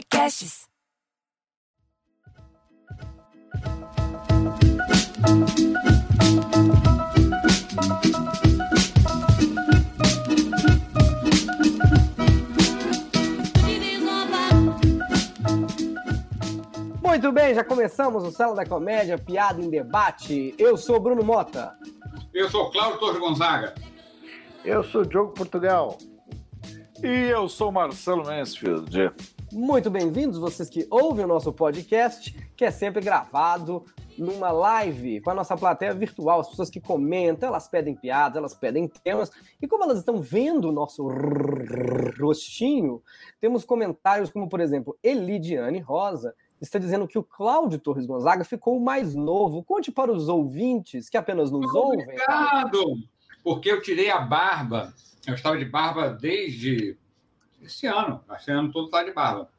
Podcasts. Muito bem, já começamos o Sala da Comédia, piada em debate. Eu sou Bruno Mota. Eu sou Cláudio Torres Gonzaga. Eu sou Diogo Portugal. E eu sou Marcelo Mansfield. Muito bem-vindos, vocês que ouvem o nosso podcast, que é sempre gravado numa live com a nossa plateia virtual, as pessoas que comentam, elas pedem piadas, elas pedem temas, e como elas estão vendo o nosso rostinho, temos comentários como, por exemplo, Elidiane Rosa, está dizendo que o Cláudio Torres Gonzaga ficou mais novo. Conte para os ouvintes que apenas nos ouvem. Obrigado! Porque eu tirei a barba. Eu estava de barba desde esse ano. Esse ano todo está de barba.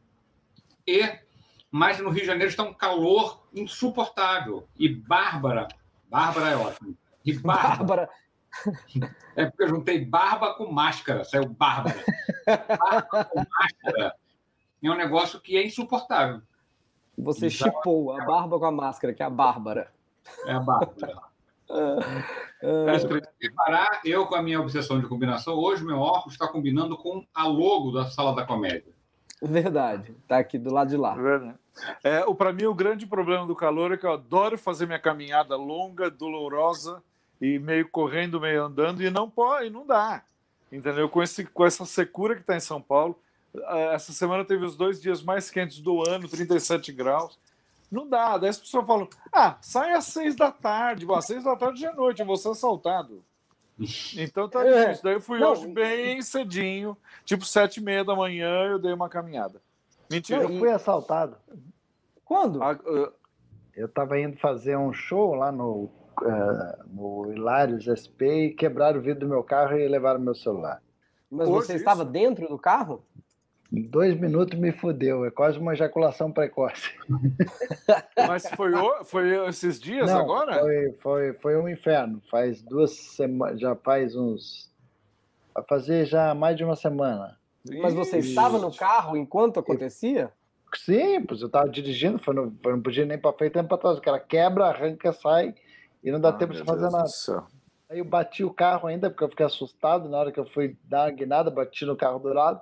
E, mas no Rio de Janeiro está um calor insuportável. E Bárbara, Bárbara é ótimo. E Bárbara, Bárbara, é porque eu juntei barba com máscara, saiu Bárbara. Barba com máscara é um negócio que é insuportável. você Exato. chipou a barba com a máscara, que é a Bárbara. É a Bárbara. É. Reparar, eu com a minha obsessão de combinação, hoje meu óculos está combinando com a logo da Sala da Comédia. verdade, tá aqui do lado de lá. É, o para mim o grande problema do calor é que eu adoro fazer minha caminhada longa, dolorosa e meio correndo, meio andando e não pode, não dá. Entendeu? Com esse com essa secura que está em São Paulo, eh, essa semana teve os dois dias mais quentes do ano, 37 graus. Não dá. Daí as pessoas falam: "Ah, sai às seis da tarde, Bom, às seis da tarde já é noite, eu vou ser assaltado". Então tá É. difícil. Daí eu fui Não, hoje bem cedinho, tipo sete e meia da manhã, eu dei uma caminhada. Mentira. Eu fui assaltado. Quando? Ah, ah, Eu estava indo fazer um show lá no, eh, no Hilários SP e quebraram o vidro do meu carro e levaram meu celular. Mas hoje você isso? estava dentro do carro? Em dois minutos me fudeu. É quase uma ejaculação precoce. Mas foi, o- foi esses dias Não, agora? Foi, foi, foi um inferno. Faz duas semanas, já faz uns. Vai fazer já mais de uma semana. Mas você Ixi. estava no carro enquanto acontecia? Sim, pois eu estava dirigindo, foi no, foi- não podia nem para frente nem para trás. O cara quebra, arranca, sai e não dá Ah, tempo de fazer Deus nada. Aí eu bati o carro ainda, porque eu fiquei assustado na hora que eu fui dar uma guinada, bati no carro do lado.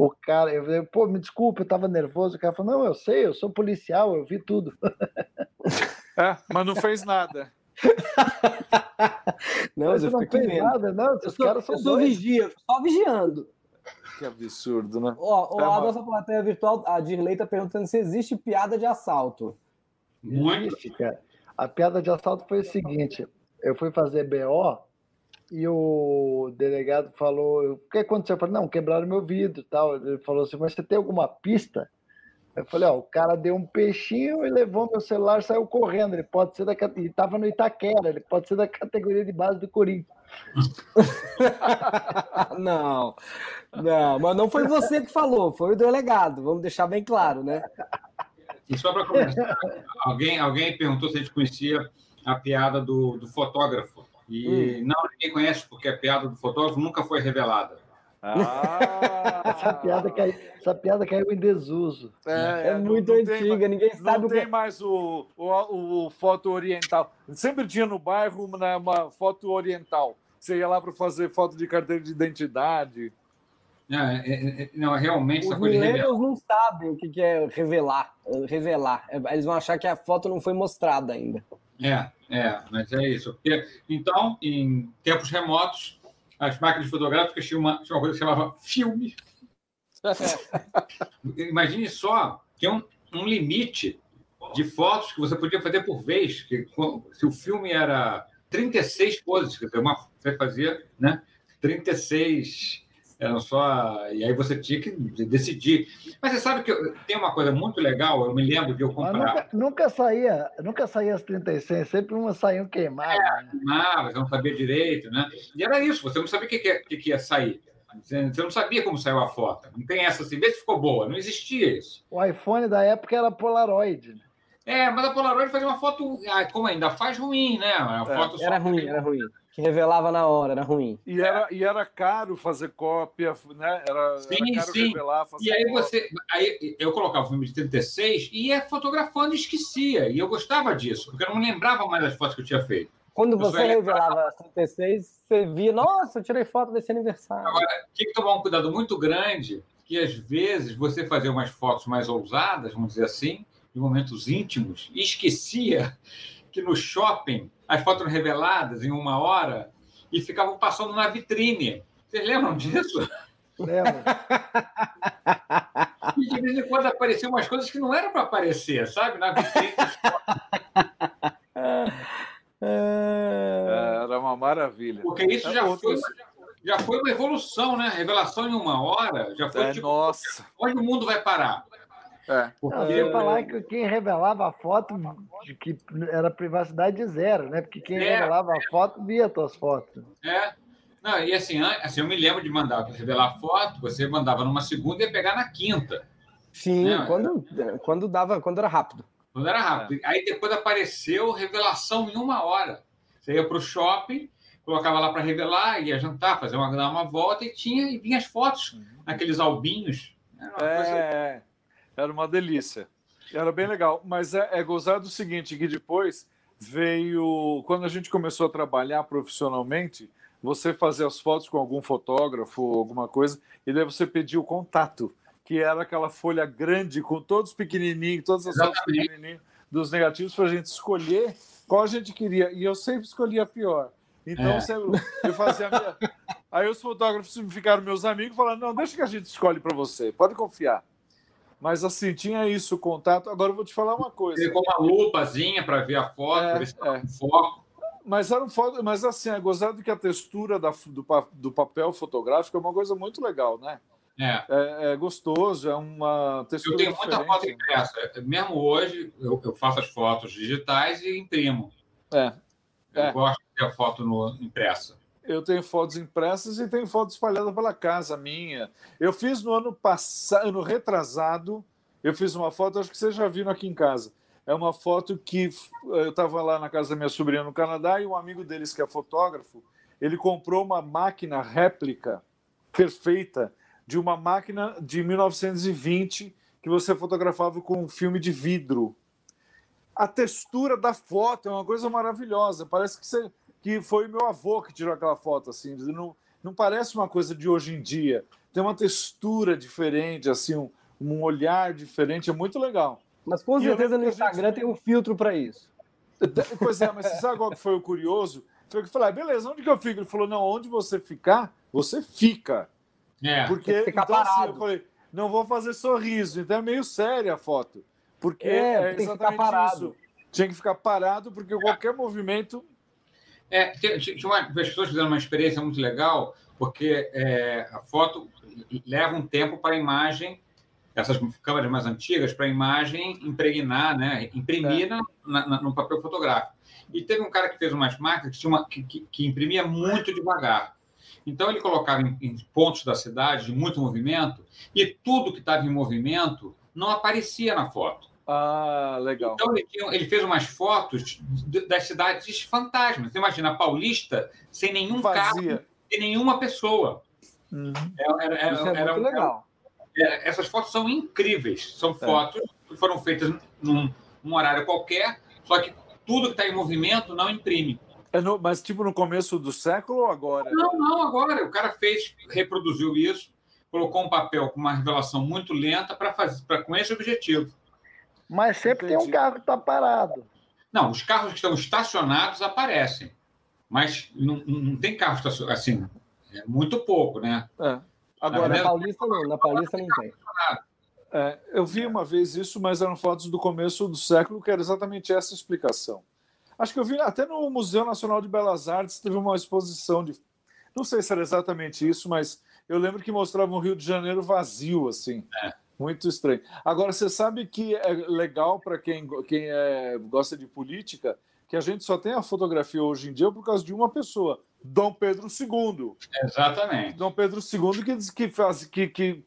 O cara, eu falei, pô, me desculpa, eu tava nervoso. O cara falou, não, eu sei, eu sou policial, eu vi tudo. É, mas não fez nada. Não, Mas eu não fez vendo. nada, não, Eu esses sou, caras são eu sou vigia, só vigiando. Que absurdo, né? Ó, ó, É, a mano. nossa plateia virtual, a Dirley tá perguntando se existe piada de assalto. Muito. Existe, cara. A piada de assalto foi o seguinte: eu fui fazer BO e o delegado falou: o que aconteceu? Eu falei: não, quebraram meu vidro e tal. Ele falou assim: mas você tem alguma pista? Eu falei: ó, o cara deu um peixinho e levou meu celular, saiu correndo. Ele pode ser da ele estava no Itaquera, ele pode ser da categoria de base do Corinthians. não, não, mas não foi você que falou, foi o delegado, vamos deixar bem claro, né? E só para começar, alguém, alguém perguntou se a gente conhecia a piada do, do fotógrafo. E não, ninguém conhece, porque a piada do fotógrafo nunca foi revelada. Ah, Essa piada caiu, essa piada caiu em desuso. É, não- muito não tem antiga, mais- ninguém sabe Não o que tem mais o, o, o foto oriental. Sempre tinha no bairro uma, uma foto oriental. Você ia lá para fazer foto de carteira de identidade. É, é, é, não, realmente Os millennials não sabem o que é revelar. Revelar. É, Eles vão achar que a foto não foi mostrada ainda. É, é, mas é isso. Porque, então, em tempos remotos, as máquinas fotográficas tinham uma, uma coisa que chamava filme. Imagine só, tinha um, um limite de fotos que você podia fazer por vez. Que, se o filme era 36 poses, quer dizer, uma, você fazia né, 36 eram só. E aí você tinha que decidir. Mas você sabe que eu- tem uma coisa muito legal, eu me lembro de eu comprar. nunca, nunca saía, nunca saía as 36, sempre umas saíam queimadas. né? Ah, você não sabia direito, né? E era isso, você não sabia o que, que, que que ia sair. Você não sabia como saiu a foto. Não tem essa assim, vê se ficou boa. Não existia isso. O iPhone da época era Polaroid. né? É, mas a Polaroid fazia uma foto, ah, como ainda faz ruim, né? Uma É, foto só- Era ruim, era ruim. Que revelava na hora, era ruim. E era, e era caro fazer cópia, né? Era, Sim, era caro sim. revelar, fazer E aí cópia. você. Aí eu colocava o filme de 36 e ia fotografando e esquecia. E eu gostava disso, porque eu não me lembrava mais das fotos que eu tinha feito. Quando Eu você revelava as 36, você via, nossa, eu tirei foto desse aniversário. Tinha que tomar um cuidado muito grande, que às vezes você fazia umas fotos mais ousadas, vamos dizer assim, de momentos íntimos, e esquecia que no shopping as fotos eram reveladas em uma hora e ficavam passando na vitrine. Vocês lembram disso? Lembra? E de vez em quando apareciam umas coisas que não eram para aparecer, sabe? Na vitrine. É, Era uma maravilha. Porque isso já Outros- foi, uma- já foi uma evolução, né? Revelação em uma hora já foi É, tipo, nossa. onde o mundo vai parar? É. Porque Não, sem falar que quem revelava a foto de que era privacidade zero, né? Porque quem É. revelava a foto via as tuas fotos. É. Não, e assim, assim, eu me lembro de mandar revelar foto, você mandava numa segunda e ia pegar na quinta, Sim, É. quando, quando dava, quando era rápido. quando era rápido. Aí depois apareceu revelação em uma hora. Você ia para o shopping, colocava lá para revelar, ia jantar, fazer uma, dar uma volta e tinha e vinha as fotos naqueles albinhos. Era uma coisa- É, era uma delícia. Era bem legal. Mas é, é gozado o seguinte, que depois veio... Quando a gente começou a trabalhar profissionalmente, você fazia as fotos com algum fotógrafo ou alguma coisa, e daí você pedia o contato, que era aquela folha grande com todos pequenininhos, todas as fotos Exatamente. pequenininhas dos negativos para a gente escolher qual a gente queria. E eu sempre escolhia a pior. Então, É. sempre, eu fazia a minha... Aí os fotógrafos ficaram meus amigos falando, não, deixa que a gente escolhe para você, pode confiar. Mas assim, tinha isso, o contato. Agora eu vou te falar uma coisa. Com uma lupazinha para ver a foto, É, é. foco. Mas era um foto, mas assim, é gozado que a textura da, do, do papel fotográfico é uma coisa muito legal, né? É. É, é gostoso, é uma textura Eu tenho muita foto impressa. Mesmo hoje, eu, eu faço as fotos digitais e imprimo. É, Eu É. gosto de ter a foto no, impressa. Eu tenho fotos impressas e tenho fotos espalhadas pela casa minha. Eu fiz no ano passado, ano retrasado, eu fiz uma foto, acho que vocês já viram aqui em casa. É uma foto que f- eu estava lá na casa da minha sobrinha no Canadá e um amigo deles que é fotógrafo, ele comprou uma máquina réplica perfeita de uma máquina de 1920 que você fotografava com um filme de vidro. A textura da foto é uma coisa maravilhosa. Parece que, você, que foi meu avô que tirou aquela foto. Assim, não, não parece uma coisa de hoje em dia. Tem uma textura diferente, assim, um, um olhar diferente. É muito legal. Mas com certeza no que a gente- Instagram tem um filtro para isso. Pois é, mas você sabe qual que foi o curioso? Foi que eu falei, ah, beleza, onde que eu fico? Ele falou, não, onde você ficar, você fica. É. Porque, Tem que ficar então, assim, parado. eu falei, não vou fazer sorriso. Então é meio séria a foto. Porque É, é, tem que ficar exatamente parado. isso. Tinha que ficar parado, porque qualquer movimento. É, tinha- uma, as pessoas fizeram uma experiência muito legal, porque é, a foto leva um tempo para a imagem, essas câmeras mais antigas, para a imagem impregnar, né, imprimir na- na- no papel fotográfico. E teve um cara que fez umas máquinas que, tinha uma- que- que- que imprimia muito devagar. Então, ele colocava em, em pontos da cidade de muito movimento, e tudo que estava em movimento não aparecia na foto. Ah, legal. Então, ele, tinha- ele fez umas fotos das cidades fantasmas. Você imagina Paulista sem nenhum carro, Vazia. sem nenhuma pessoa. Uhum. Era- era- era- Isso é era- muito legal. essas fotos são incríveis. São fotos que foram feitas num, num horário qualquer, só que tudo que está em movimento não imprime. É no- mas tipo no começo do século ou agora? Não, não, agora. O cara fez, reproduziu isso, colocou um papel com uma revelação muito lenta para fazer pra, com esse objetivo. Mas sempre tem um Entendi. carro que está parado. Não, os carros que estão estacionados aparecem, mas não, não tem carro estacionado assim. É muito pouco, né? É. Agora, Agora, na Paulista não, na Paulista não tem. É, eu vi uma vez isso, mas eram fotos do começo do século, que era exatamente essa explicação. Acho que eu vi até no Museu Nacional de Belas Artes, teve uma exposição de. Não sei se era exatamente isso, mas eu lembro que mostrava um Rio de Janeiro vazio, assim. Muito estranho. Agora, você sabe que é legal para quem, quem é, gosta de política, que a gente só tem a fotografia hoje em dia por causa de uma pessoa, Dom Pedro II. Exatamente. Dom Pedro II que diz que faz que, que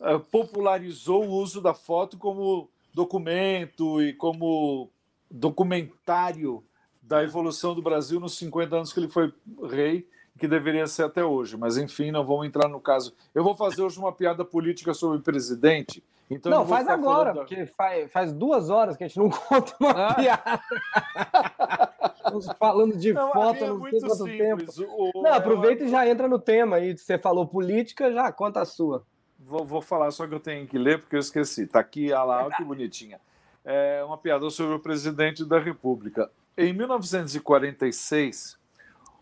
eh, popularizou o uso da foto como documento e como documentário da evolução do Brasil nos 50 anos que ele foi rei, que deveria ser até hoje. Mas, enfim, não vamos entrar no caso. Eu vou fazer hoje uma piada política sobre o presidente. Então não, faz agora, porque faz, faz duas horas que a gente não conta uma ah. piada. Estamos falando de não, foto, é não sei quanto simples. tempo. O... Não, aproveita e já entra no tema aí. Você falou política, já conta a sua. Vou, vou falar, só que eu tenho que ler porque eu esqueci. Está aqui, olha lá, olha que bonitinha. É uma piada sobre o presidente da República. Em 1946,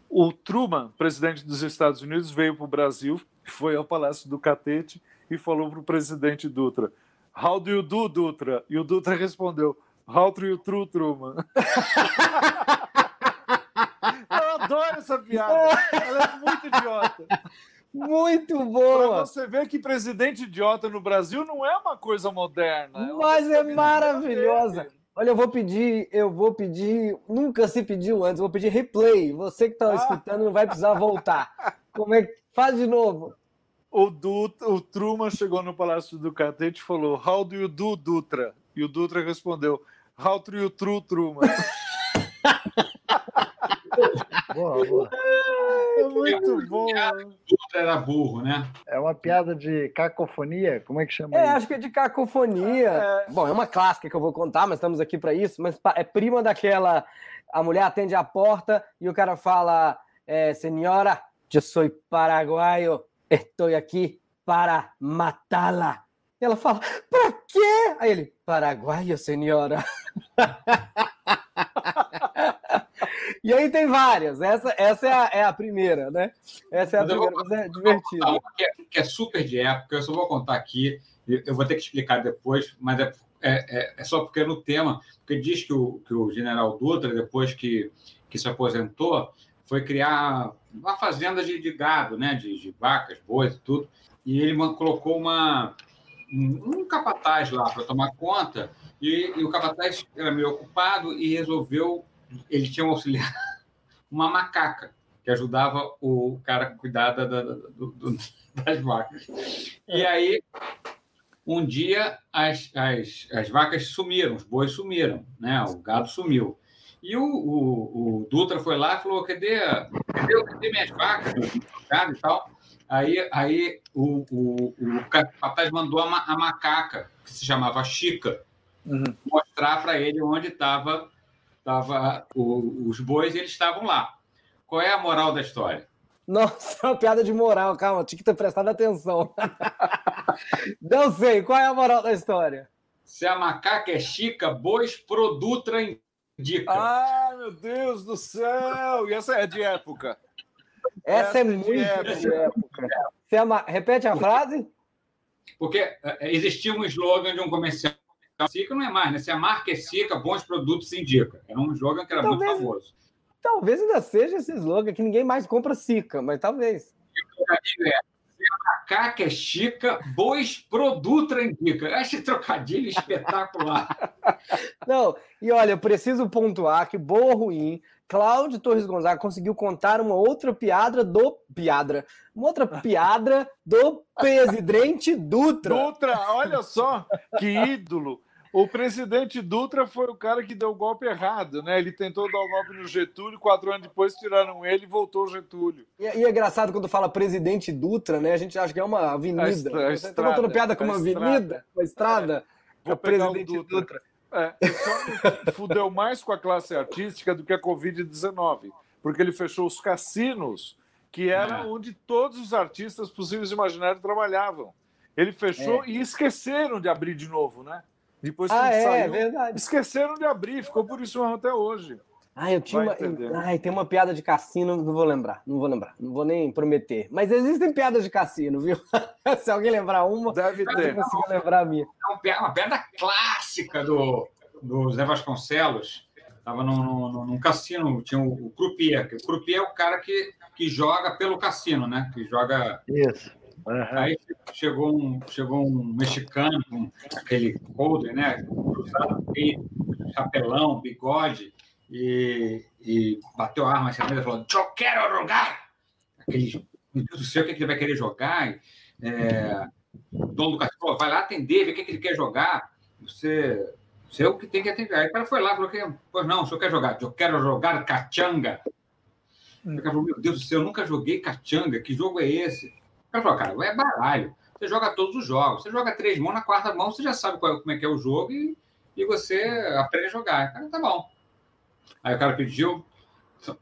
o Truman, presidente dos Estados Unidos, veio para o Brasil, foi ao Palácio do Catete e falou para o presidente Dutra: How do you do, Dutra? E o Dutra respondeu: How do you true, Truman? Eu adoro essa piada. Ela é muito idiota. Muito boa. Pra você ver que presidente idiota no Brasil não é uma coisa moderna. É Mas é maravilhosa. Olha, eu vou pedir, eu vou pedir, nunca se pediu antes, vou pedir replay. Você que está ah. escutando não vai precisar voltar. Como é que faz de novo? O, Dutra, o Truman chegou no Palácio do Catete e falou: How do you do, Dutra? E o Dutra respondeu: How do you true, Truman? boa, boa. É muito bom. Era burro, né? É uma piada de cacofonia? Como é que chama É, isso? acho que é de cacofonia. É... Bom, é uma clássica que eu vou contar, mas estamos aqui para isso. Mas é prima daquela. A mulher atende a porta e o cara fala: é, Senhora, eu sou paraguaio, estou aqui para matá-la. E ela fala: Para quê? Aí ele: Paraguaio, senhora. E aí tem várias. Essa, essa é, a, é a primeira, né? Essa é a primeira, vou, mas é divertida. Que é, que é, super de época, eu só vou contar aqui, eu vou ter que explicar depois, mas é, é, é só porque é no tema, porque diz que o, que o general Dutra, depois que, que se aposentou, foi criar uma fazenda de, de gado, né? De, de vacas, bois e tudo. E ele colocou uma, um, um capataz lá para tomar conta, e, e o capataz era meio ocupado e resolveu ele tinha um auxiliar, uma macaca, que ajudava o cara a cuidar da, da, do, do, das vacas. E aí, um dia, as, as, as vacas sumiram, os bois sumiram, né? o gado sumiu. E o, o, o Dutra foi lá e falou: cadê, cadê, cadê minhas vacas, gado e tal? Aí, aí o, o, o capataz mandou a, a macaca, que se chamava Chica, uhum. mostrar para ele onde estava Tava o, os bois eles estavam lá. Qual é a moral da história? Nossa, é uma piada de moral, calma, tinha que ter prestado atenção. Não sei, qual é a moral da história? Se a macaca é chica, bois produtra indica. Ah, meu Deus do céu! E essa é de época. Essa, essa é, é muito de época. De época. É Repete a frase? Porque é, existia um slogan de um comercial Sica não é mais, né? Se a marca é Sica, bons produtos indica. Era um slogan que era talvez, muito famoso. Talvez ainda seja esse slogan que ninguém mais compra Sica, mas talvez. É, se a macaca é chica, bois produtos indica. Esse trocadilho espetacular. Não, e olha, eu preciso pontuar que boa ou ruim, Cláudio Torres Gonzaga conseguiu contar uma outra piada do piadra, uma outra piada do presidente Dutra. Dutra, olha só que ídolo. O presidente Dutra foi o cara que deu o golpe errado, né? Ele tentou dar o golpe no Getúlio, quatro anos depois tiraram ele e voltou o Getúlio. E, e, é engraçado quando fala presidente Dutra, né? A gente acha que é uma avenida. A estra, a Você tá contando piada com uma avenida, uma estrada. É. Vou presidente o Dutra. Dutra. É, só fudeu mais com a classe artística do que a Covid-19, porque ele fechou os cassinos, que era é. onde todos os artistas possíveis e imaginários trabalhavam. Ele fechou é. e esqueceram de abrir de novo, né? Depois que ah, é, saiu, verdade. esqueceram de abrir, ficou por isso mesmo até hoje. Ah, eu tinha uma. Ai, tem uma piada de cassino, não vou lembrar, não vou lembrar, não vou nem prometer. Mas existem piadas de cassino, viu? Se alguém lembrar uma, deve ter. Consigo lembrar a minha. É uma piada clássica do, do Zé Vasconcelos. Estava num, num, num, cassino, tinha o, o croupier. O croupier é o cara que, que joga pelo cassino, né? Que joga. Isso. Uhum. Aí chegou um, chegou um mexicano com aquele coldre, né? Cruzado, chapelão, bigode, e, e bateu a arma na mesa e falou: Eu quero jogar! Aquele, meu Deus do céu, o que, é que ele vai querer jogar? É, o dono do falou: vai lá atender, ver o que, é que ele quer jogar. Você Você é o que tem que atender. Aí o cara foi lá e falou: que, Pois não, o senhor quer jogar? Eu quero jogar cachanga. O cara falou: Meu Deus do céu, eu nunca joguei cachanga. Que jogo é esse? O cara falou: Cara, é baralho. Você joga todos os jogos. Você joga três mãos, na quarta mão você já sabe qual, como é que é o jogo e, e você aprende a jogar. Cara, tá bom. Aí o cara pediu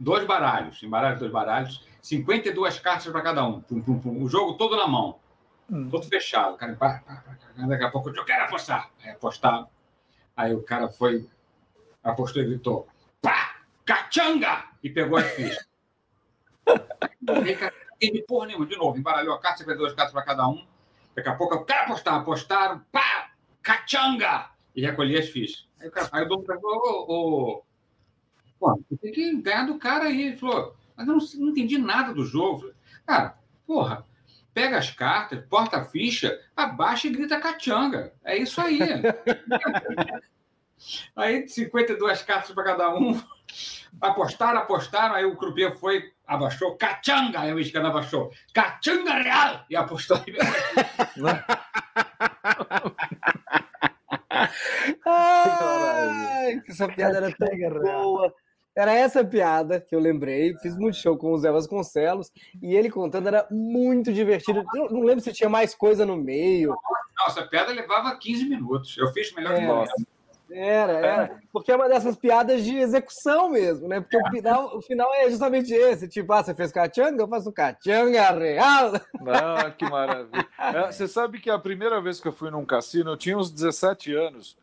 dois baralhos, embaralho dois baralhos, 52 cartas para cada um. Pum, pum, pum. O jogo todo na mão. Hum. Todo fechado. Cara, pá, pá, pá, daqui a pouco eu quero apostar. Aí apostaram. Aí o cara foi, apostou e gritou: pá, cachanga! E pegou as fichas. Cara, teve porra nenhuma. De novo, embaralhou a carta, 52 cartas para cada um. Daqui a pouco eu quero apostar. Apostaram, pá, cachanga! E recolhi as fichas. Aí o, cara, aí o dono falou: ô, ô, Pô, tem que ganhar do cara aí. Ele falou, mas eu não, não entendi nada do jogo. Falei, cara, porra, pega as cartas, porta a ficha, abaixa e grita cachanga. É isso aí. aí 52 cartas para cada um. Apostaram, apostaram, aí o croupier foi, abaixou, cachanga, aí o mexicano abaixou, cachanga real, e apostou. Ai, essa piada era tão boa. Era essa piada que eu lembrei. Fiz muito show com o Zé Vasconcelos e ele contando era muito divertido. Eu não lembro se tinha mais coisa no meio. Nossa, a piada levava 15 minutos. Eu fiz melhor que nossa. Era, era. Porque é uma dessas piadas de execução mesmo, né? Porque o, final, o final é justamente esse. Tipo, ah, você fez cachanga? Eu faço cachanga real. Ah, que maravilha. É, você sabe que a primeira vez que eu fui num cassino, eu tinha uns 17 anos,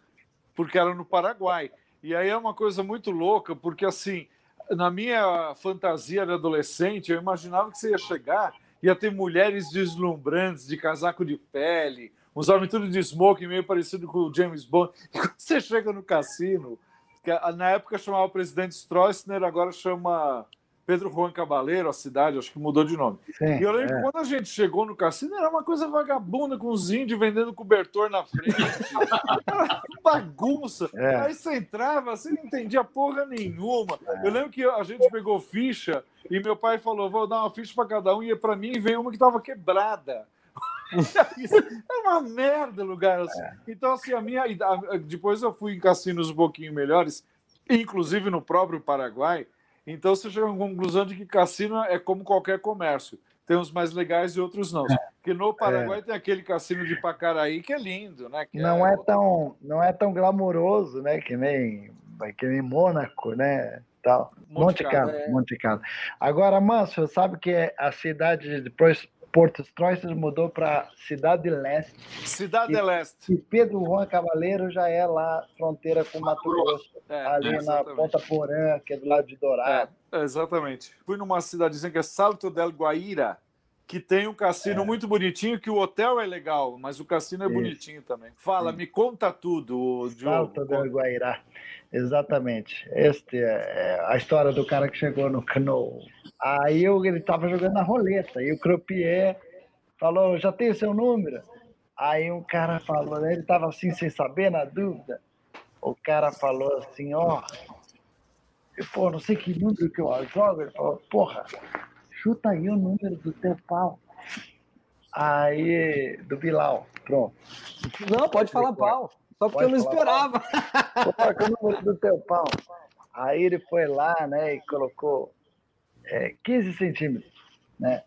porque era no Paraguai. E aí é uma coisa muito louca, porque assim, na minha fantasia de adolescente, eu imaginava que você ia chegar, ia ter mulheres deslumbrantes de casaco de pele, uns homens tudo de smoking, meio parecido com o James Bond. E quando você chega no cassino, que na época chamava o presidente Stroessner, agora chama Pedro Juan Cabaleiro, a cidade, acho que mudou de nome. Sim, e eu lembro é. que quando a gente chegou no cassino, era uma coisa vagabunda, com os índios vendendo cobertor na frente. bagunça. É. Aí você entrava, você não entendia porra nenhuma. É. Eu lembro que a gente pegou ficha e meu pai falou: vou dar uma ficha para cada um, e para mim veio uma que estava quebrada. é uma merda lugar assim. É. Então, assim, a minha. Depois eu fui em cassinos um pouquinho melhores, inclusive no próprio Paraguai. Então você chega à conclusão de que cassino é como qualquer comércio. Tem uns mais legais e outros não. É. Porque no Paraguai é. tem aquele cassino de Pacaraí que é lindo, né? Que não é... é... tão, não é tão glamouroso, né? Que nem, que nem Mônaco, né? Tal. Monte, Carlo, é. Monte Carlo. Agora, Manso, sabe que a cidade depois Porto Stroessner mudou para Cidade Leste. Cidade e, Leste. E Pedro Juan Cavaleiro já é lá, fronteira com Mato Grosso, é, ali é, na Ponta Porã, que é do lado de Dourado. É, exatamente. Fui numa cidadezinha que é Salto del Guaíra, que tem um cassino é. muito bonitinho, que o hotel é legal, mas o cassino é Isso. bonitinho também. Fala, Sim. me conta tudo, Diogo. Salto del Guaíra. Exatamente. Este é, é a história do cara que chegou no cano. Aí eu, ele estava jogando a roleta e o croupier falou: já tem seu número? Aí um cara falou, né, ele estava assim sem saber, na dúvida. O cara falou assim: ó, pô, não sei que número que eu jogo. Ele falou: porra, chuta aí o número do teu pau. Aí, do Bilal, pronto. Não, pode falar pau. Só porque Pode eu não esperava. Coloca o número do teu pau. Aí ele foi lá, né, e colocou é, 15 centímetros, né?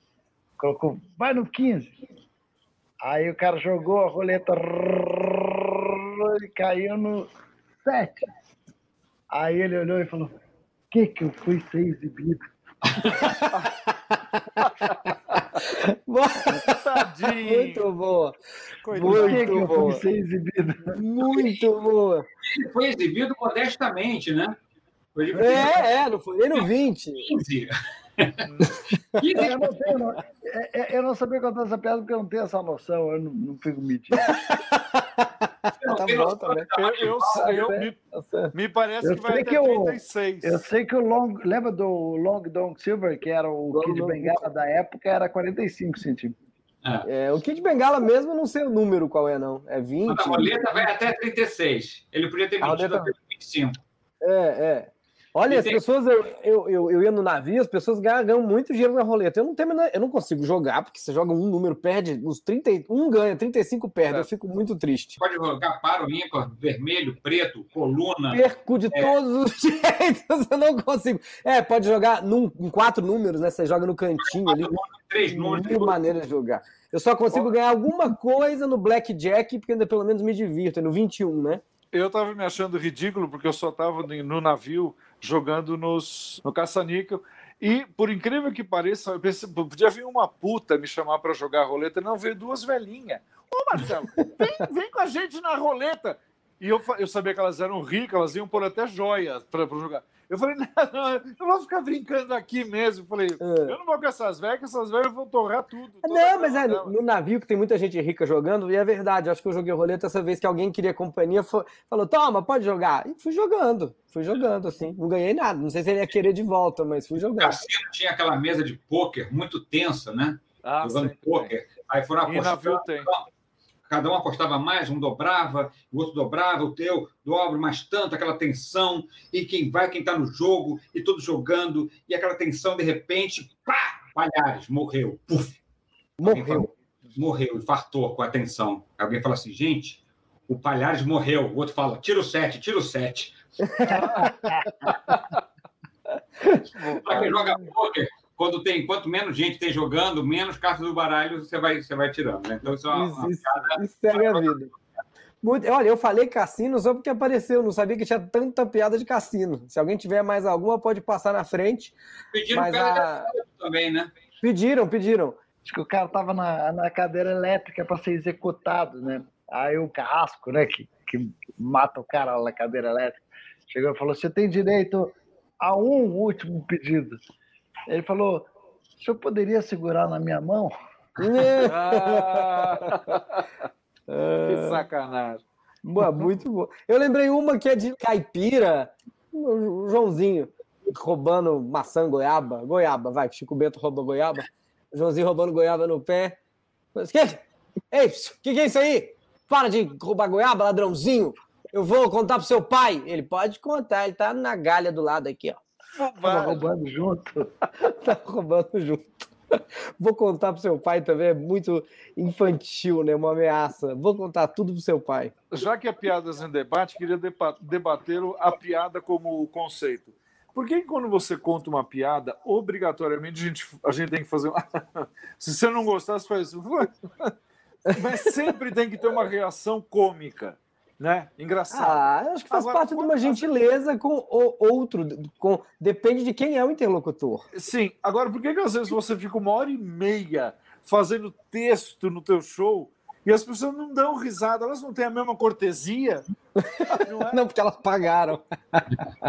Colocou, vai no 15. Aí o cara jogou a roleta, e caiu no 7. Aí ele olhou e falou: que que eu fui ser exibido? Tadinho. Muito boa. Coitado. Muito boa. Ser exibido. Muito boa. Ele foi exibido modestamente, né? É, é, não foi nem no 20. 15. eu, não tenho, não, é, é, eu não sabia contar essa piada porque eu não tenho essa noção, eu não, não fico metido. tá bom também. Eu, eu, eu, me, tá me parece eu que vai até 36. Eu, eu sei que o Long. Lembra do Long Dong Silver, que era o Kid Bengala da época, era 45 centímetros. É. É, o Kid Bengala mesmo, eu não sei o número qual é, não. É 20. A roleta vai até 36. Ele podia ter metido até 25. É, é. Olha, E as tem- pessoas, eu, eu, eu, eu ia no navio, as pessoas ganham, ganham muito dinheiro na roleta. Eu não tenho, eu não consigo jogar, porque você joga um número, perde, os 31 ganha, 35 perde. É. Eu fico muito triste. Pode jogar paro, ímpar, vermelho, preto, coluna. Perco de todos os jeitos, eu não consigo. É, pode jogar num, em quatro números, né? Você joga no cantinho ali. Três números. Mil maneiras de jogar. Eu só consigo ganhar alguma coisa no Blackjack, porque ainda pelo menos me divirto. é No 21, né? Eu tava me achando ridículo porque eu só tava no navio jogando nos, no caça-níquel. E, por incrível que pareça, eu pensei, podia vir uma puta me chamar para jogar roleta. Não, veio duas velhinhas. Ô, Marcelo, vem, vem com a gente na roleta. E eu, eu sabia que elas eram ricas, elas iam pôr até joias para jogar. Eu falei, não, não, eu vou ficar brincando aqui mesmo. Eu falei, eu não vou com essas velhas, essas velhas vão torrar tudo. Não, mas é, no navio que tem muita gente rica jogando, e é verdade, eu acho que eu joguei roleta essa vez que alguém queria companhia, foi- falou, toma, pode jogar. E fui jogando, fui jogando, assim. Não ganhei nada, não sei se ele ia querer de volta, mas fui O jogando. cassino tinha aquela mesa de pôquer muito tensa, né? Ah, Jogando pôquer. Aí foram tem. Cada um apostava mais, um dobrava, o outro dobrava, o teu dobra mais tanto, aquela tensão, e quem vai, quem está no jogo, e todos jogando, e aquela tensão, de repente, pá! Palhares, morreu. Puf! Morreu. Morreu, infartou com a tensão. Alguém fala assim, gente, o Palhares morreu. O outro fala, tira o sete, tira o sete. Para quem joga poker, quando tem quanto menos gente tem jogando, menos cartas do baralho você vai, você vai tirando. Né? Então isso é uma, Isso, uma isso, isso segue a vida. Muito- olha, eu falei cassino só porque apareceu, não sabia que tinha tanta piada de cassino. Se alguém tiver mais alguma, pode passar na frente. Pediram Mas cara a- também, né? Pediram, pediram. Acho que o cara tava na, na cadeira elétrica para ser executado, né? Aí o carrasco, né, que, que mata o cara lá na cadeira elétrica, chegou e falou: Você tem direito a um último pedido. Ele falou: O senhor poderia segurar na minha mão? Ah, que sacanagem. Boa, muito boa. Eu lembrei uma que é de caipira, o Joãozinho roubando maçã, goiaba, goiaba, vai, Chico Bento rouba goiaba, Joãozinho roubando goiaba no pé. Que? Ei, o que, que é isso aí? Para de roubar goiaba, ladrãozinho. Eu vou contar pro seu pai. Ele pode contar, ele tá na galha do lado aqui, ó. Tava roubando junto. Tá roubando junto. Vou contar pro seu pai também, é muito infantil, né? Uma ameaça. Vou contar tudo pro seu pai. Já que é piadas em debate, queria debater a piada como conceito. Por que quando você conta uma piada, obrigatoriamente a gente, a gente tem que fazer. uma- Se você não gostar, você faz. Mas sempre tem que ter uma reação cômica, né? Engraçado. Ah, acho que faz Agora, parte de uma você- gentileza com o outro. Com... Depende de quem é o interlocutor. Sim. Agora, por que, que às vezes você fica uma hora e meia fazendo texto no teu show e as pessoas não dão risada, elas não têm a mesma cortesia? Não é? Não, porque elas pagaram.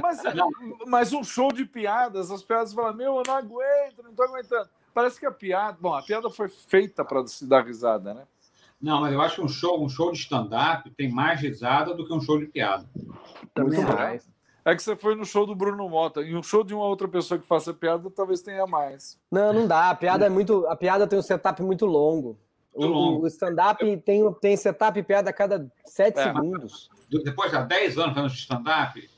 Mas, mas um show de piadas, as piadas falam, meu, eu não aguento, não tô aguentando. Parece que a piada. Bom, a piada foi feita para se dar risada, né? Não, mas eu acho que um show, um show de stand-up tem mais risada do que um show de piada. Também Muito mais. É que você foi no show do Bruno Mota, e um show de uma outra pessoa que faça piada talvez tenha mais. Não, não dá. A piada é muito. A piada tem um setup muito longo. O, Muito longo. o stand-up tem, tem setup e piada a cada sete É. segundos. Do- Depois de 10 anos fazendo stand-up,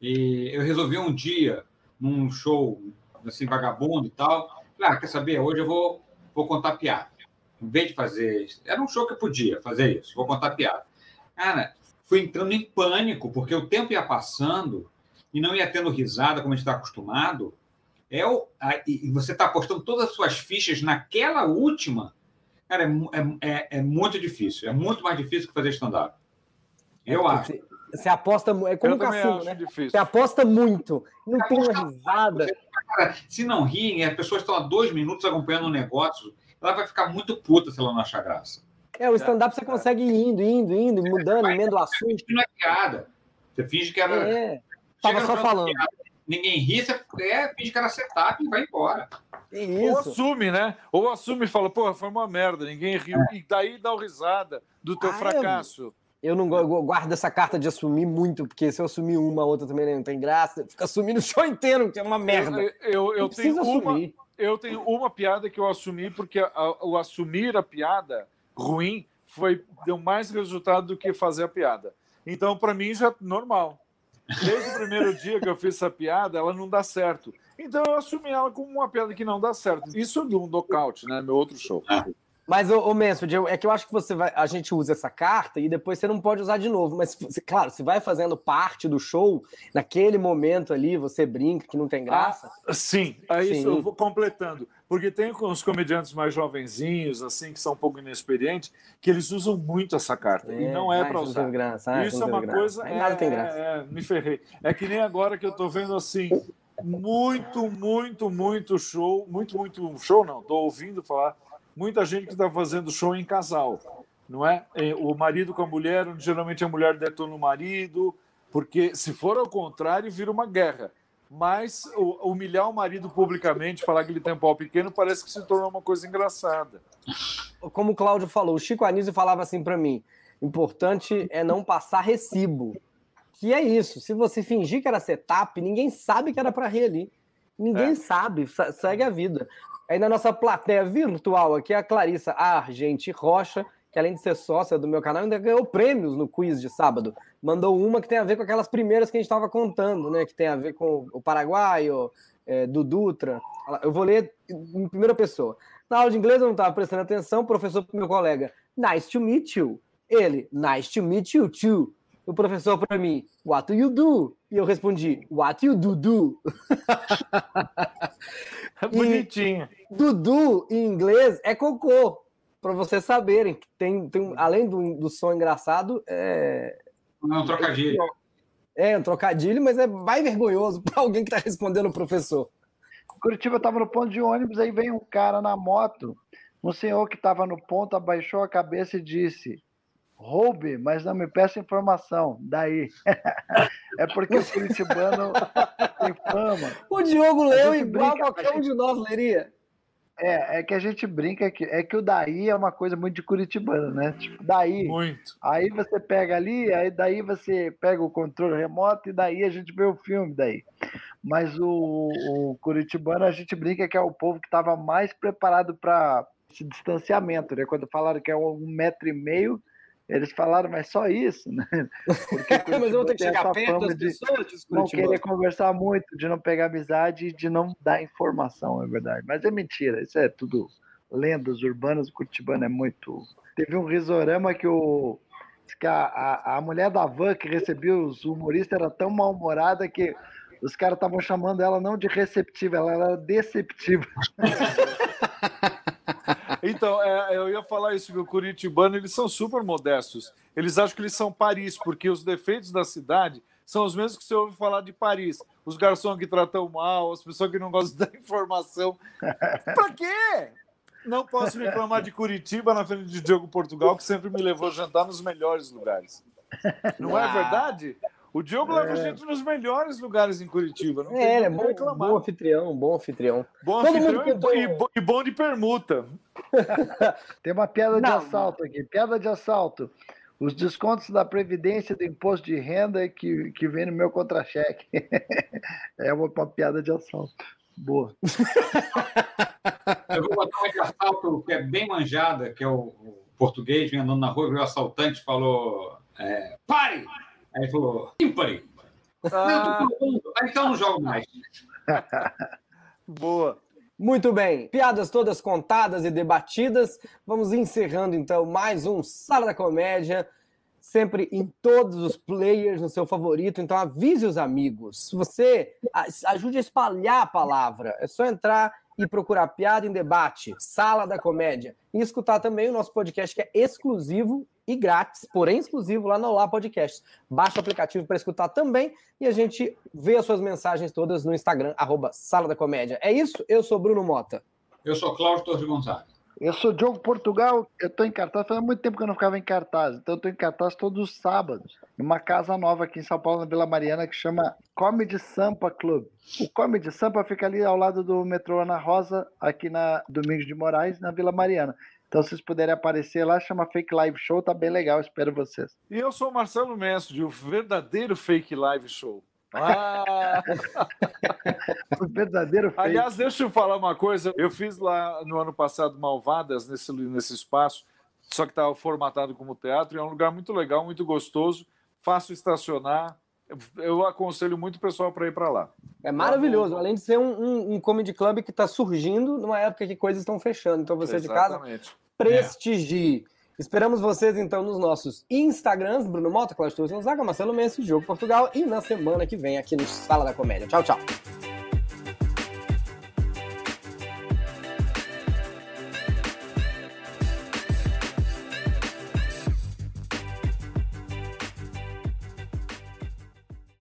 e eu resolvi um dia, num show assim, vagabundo e tal, ah, quer saber? Hoje eu vou, vou contar piada. Em vez de fazer. Era um show que eu podia fazer isso, vou contar piada. Cara, fui entrando em pânico, porque o tempo ia passando e não ia tendo risada como a gente está acostumado. É o, a- e você está apostando todas as suas fichas naquela última. Cara, é, é, é, é muito difícil. É muito mais difícil que fazer stand-up. Eu acho. Você, você aposta. É como eu um cassino, né? difícil. Você aposta muito. Não tem uma risada. Cara, se não riem, as pessoas estão há dois minutos acompanhando um negócio, ela vai ficar muito puta se ela não achar graça. É, o stand-up você consegue ir indo, indo, indo, mudando, emenda o assunto. Isso não é piada. Você finge que era. É. Tava só falando. piada, Ninguém ri, você é, finge que era setup e vai embora. É Ou assume, né? Ou assume e fala, porra, foi uma merda, ninguém riu. E daí dá o risada do teu Ah, é, fracasso. Eu não eu guardo essa carta de assumir muito, porque se eu assumir uma, a outra também não tem graça. Fica assumindo o show inteiro, que é uma merda. Eu, eu, eu tenho precisa uma, assumir. Eu tenho uma piada que eu assumi, porque a- o assumir a piada ruim foi, deu mais resultado do que fazer a piada. Então, para mim, já é normal. Desde o primeiro dia que eu fiz essa piada, ela não dá certo. Então eu assumi ela como uma piada que não dá certo. Isso do nocaute, né? Meu outro show. Mas, ô, ô Mansfield, é que eu acho que você vai. A gente usa essa carta e depois você não pode usar de novo. Mas, claro, se vai fazendo parte do show, naquele momento ali, você brinca que não tem graça. Ah, sim, aí sim. eu vou completando. Porque tem os comediantes mais jovenzinhos, assim, que são um pouco inexperientes, que eles usam muito essa carta. É, e não é para usar. Graça, ai, Isso é uma graça. coisa. É, nada tem graça. É, me ferrei. É que nem agora que eu tô vendo assim. Muito, muito, muito show. Muito, muito show, não. Tô ouvindo falar muita gente que está fazendo show em casal, não é? é? O marido com a mulher, onde geralmente a mulher detona o marido, porque se for ao contrário, vira uma guerra. Mas humilhar o marido publicamente, falar que ele tem um pau pequeno, parece que se tornou uma coisa engraçada. Como o Cláudio falou, o Chico Anísio falava assim para mim: importante é não passar recibo. Que é isso. Se você fingir que era setup, ninguém sabe que era para rir ali. Ninguém é. sabe, segue a vida. Aí na nossa plateia virtual aqui, a Clarissa Argente Rocha, que além de ser sócia do meu canal, ainda ganhou prêmios no quiz de sábado. Mandou uma que tem a ver com aquelas primeiras que a gente estava contando, né? Que tem a ver com o paraguaio, é, do Dutra. Eu vou ler em primeira pessoa. Na aula de inglês eu não estava prestando atenção, o professor meu colega, nice to meet you. Ele, nice to meet you too. O professor para mim, what do you do? E eu respondi, what you do do? Bonitinho. Dudu, em inglês, é cocô. Para vocês saberem que tem, tem além do, do som engraçado, é. É um trocadilho. É, um trocadilho, mas é mais vergonhoso para alguém que está respondendo o professor. Curitiba estava no ponto de ônibus, aí vem um cara na moto. Um senhor que estava no ponto abaixou a cabeça e disse: roube, mas não me peça informação. Daí. é porque o Curitibano tem fama. O Diogo leu igual brinca, qualquer um de nós leria. É, é que a gente brinca que é que o daí é uma coisa muito de curitibano, né? Tipo, daí. Muito. Aí você pega ali, aí daí você pega o controle remoto e daí a gente vê o filme daí. Mas o, o curitibano a gente brinca que é o povo que estava mais preparado para esse distanciamento, né? Quando falaram que é um metro e meio, eles falaram, mas só isso, né? mas eu vou ter que chegar perto das pessoas, de não querer conversar muito, de não pegar amizade e de não dar informação, é verdade. Mas é mentira, isso é tudo lendas urbanas, o Curitibano é muito. Teve um risorama que o que a, a, a mulher da van que recebeu os humoristas era tão mal-humorada que os caras estavam chamando ela não de receptiva, ela era deceptiva. Então, é, eu ia falar isso, que o Curitibano, eles são super modestos. Eles acham que eles são Paris, porque os defeitos da cidade são os mesmos que você ouve falar de Paris. Os garçons que tratam mal, as pessoas que não gostam da informação. Pra quê? Não posso reclamar de Curitiba na frente de Diogo Portugal, que sempre me levou a jantar nos melhores lugares. Não é verdade? O Diogo é. leva a gente nos melhores lugares em Curitiba. Não é, ele é bom, reclamar. bom anfitrião, bom anfitrião. Bom Todo anfitrião e, bom, e, bom de permuta. Tem uma piada de assalto aqui. Piada de assalto. Os descontos da Previdência do Imposto de Renda que, que vem no meu contra-cheque. é uma, uma piada de assalto. Boa. Eu vou botar uma de assalto que é bem manjada, que é o, o português vem andando na rua e o assaltante falou: é, pare! Aí falou, ímpare. Ah. então não jogo mais. Boa. Muito bem, piadas todas contadas e debatidas. Vamos encerrando então mais um Sala da Comédia, sempre em todos os players no seu favorito. Então avise os amigos. Você ajude a espalhar a palavra, é só entrar e procurar piada em debate, Sala da Comédia, e escutar também o nosso podcast que é exclusivo e grátis, porém exclusivo lá no Olá Podcast. Baixa o aplicativo para escutar também e a gente vê as suas mensagens todas no Instagram, arroba Sala da Comédia. É isso? Eu sou Bruno Mota. Eu sou Cláudio Torres Gonçalves. Eu sou Diogo Portugal, eu estou em cartaz, faz muito tempo que eu não ficava em cartaz, então eu estou em cartaz todos os sábados, em uma casa nova aqui em São Paulo, na Vila Mariana, que chama Comedy Sampa Club. O Comedy Sampa fica ali ao lado do metrô Ana Rosa, aqui na Domingos de Moraes, na Vila Mariana. Então, se vocês puderem aparecer lá, chama Fake Live Show, tá bem legal, espero vocês. E eu sou o Marcelo Mestre, o verdadeiro Fake Live Show. Ah! o verdadeiro fake. Aliás, deixa eu falar uma coisa. Eu fiz lá no ano passado Malvadas nesse, nesse espaço, só que estava formatado como teatro, e é um lugar muito legal, muito gostoso, fácil estacionar, eu aconselho muito o pessoal para ir para lá. É maravilhoso, além de ser um, um, um comedy club que está surgindo numa época que coisas estão fechando. Então você Exatamente. de casa prestigie. É. Esperamos vocês então nos nossos Instagrams, Bruno Mota, Cláudio Gonzaga, Marcelo Mendes, Diogo Portugal e na semana que vem aqui no Sala da Comédia. Tchau, tchau.